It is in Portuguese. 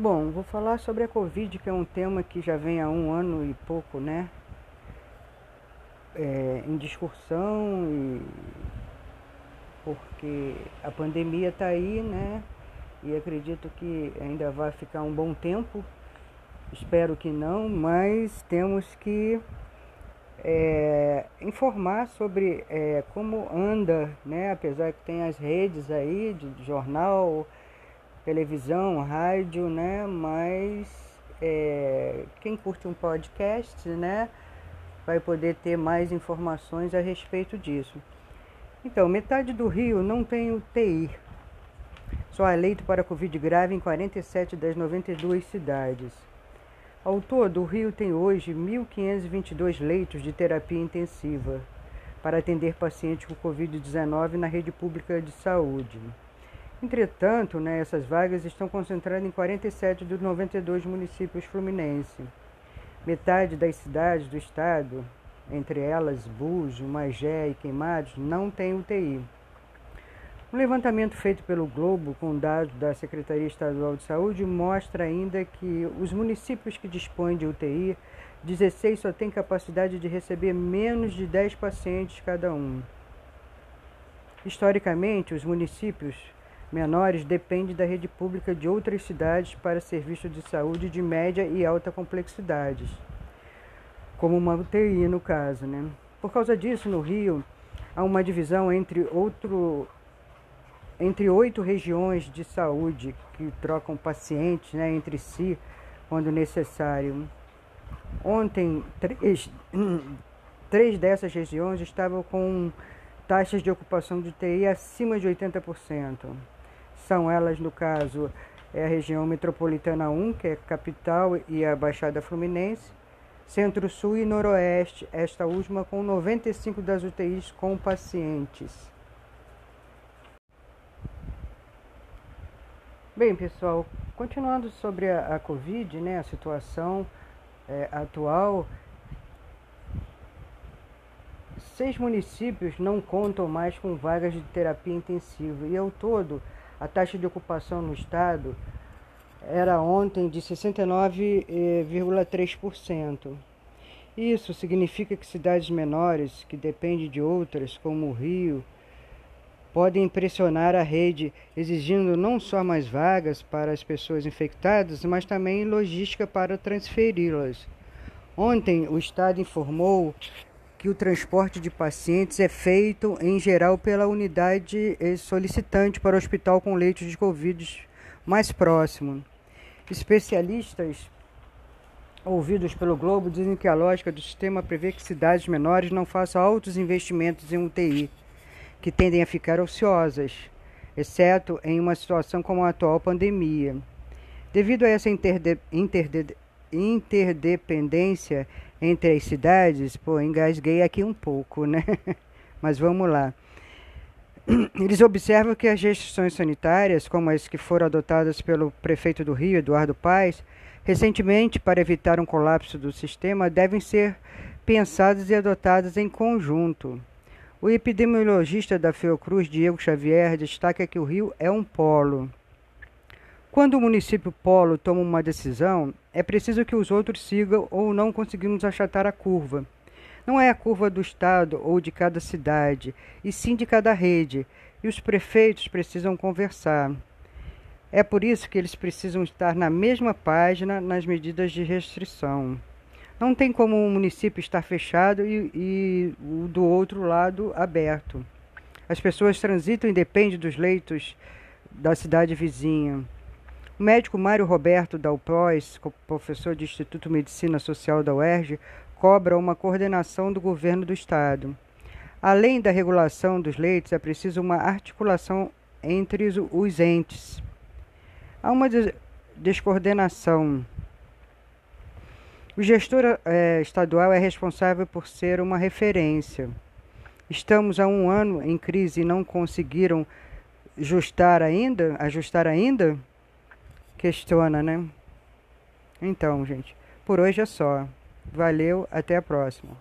Bom, vou falar sobre a Covid, que é um tema que já vem há um ano e pouco, né? É, em discussão e porque a pandemia está aí, né? E acredito que ainda vai ficar um bom tempo. Espero que não, mas temos que é, informar sobre é, como anda, né? Apesar que tem as redes aí de jornal, televisão, rádio, né? Mas é, quem curte um podcast, né? Vai poder ter mais informações a respeito disso. Então, metade do Rio não tem UTI. Só há leito para Covid grave em 47 das 92 cidades. Ao todo, o Rio tem hoje 1.522 leitos de terapia intensiva para atender pacientes com Covid-19 na rede pública de saúde. Entretanto, né, essas vagas estão concentradas em 47 dos 92 municípios fluminenses. Metade das cidades do estado, entre elas Búzios, Magé e Queimados, não tem UTI. Um levantamento feito pelo Globo com dados da Secretaria Estadual de Saúde mostra ainda que os municípios que dispõem de UTI, 16 só têm capacidade de receber menos de 10 pacientes cada um. Historicamente, os municípios menores depende da rede pública de outras cidades para serviços de saúde de média e alta complexidade, como uma UTI no caso. Né? Por causa disso, no Rio, há uma divisão entre, outro, entre oito regiões de saúde que trocam pacientes né, entre si quando necessário. Ontem, três, três dessas regiões estavam com taxas de ocupação de UTI acima de 80%. São elas, no caso, é a região metropolitana 1, que é capital e a Baixada Fluminense, Centro-Sul e Noroeste, esta última com 95 das UTIs com pacientes. Bem, pessoal, continuando sobre a, a Covid, né, a situação é, atual, seis municípios não contam mais com vagas de terapia intensiva e, ao todo, a taxa de ocupação no estado era ontem de 69,3%. Isso significa que cidades menores, que dependem de outras, como o Rio, podem pressionar a rede, exigindo não só mais vagas para as pessoas infectadas, mas também logística para transferi-las. Ontem, o Estado informou que o transporte de pacientes é feito, em geral, pela unidade solicitante para o hospital com leitos de Covid mais próximo. Especialistas ouvidos pelo Globo dizem que a lógica do sistema prevê que cidades menores não façam altos investimentos em UTI, que tendem a ficar ociosas, exceto em uma situação como a atual pandemia. Devido a essa interde interde interdependência entre as cidades, pô, engasguei aqui um pouco, né? Mas vamos lá. Eles observam que as restrições sanitárias, como as que foram adotadas pelo prefeito do Rio, Eduardo Paes, recentemente para evitar um colapso do sistema, devem ser pensadas e adotadas em conjunto. O epidemiologista da Fiocruz, Diego Xavier, destaca que o Rio é um polo. Quando o município polo toma uma decisão, é preciso que os outros sigam ou não conseguimos achatar a curva. Não é a curva do estado ou de cada cidade, e sim de cada rede, e os prefeitos precisam conversar. É por isso que eles precisam estar na mesma página nas medidas de restrição. Não tem como um município estar fechado e, e o do outro lado aberto. As pessoas transitam e dependem dos leitos da cidade vizinha. O médico Mário Roberto Dalpois, professor de Instituto de Medicina Social da UERJ, cobra uma coordenação do governo do estado. Além da regulação dos leitos, é preciso uma articulação entre os entes. Há uma descoordenação. O gestor é, estadual é responsável por ser uma referência. Estamos há um ano em crise e não conseguiram ajustar ainda, ajustar ainda? Questiona, né? Então, gente, por hoje é só. Valeu, até a próxima.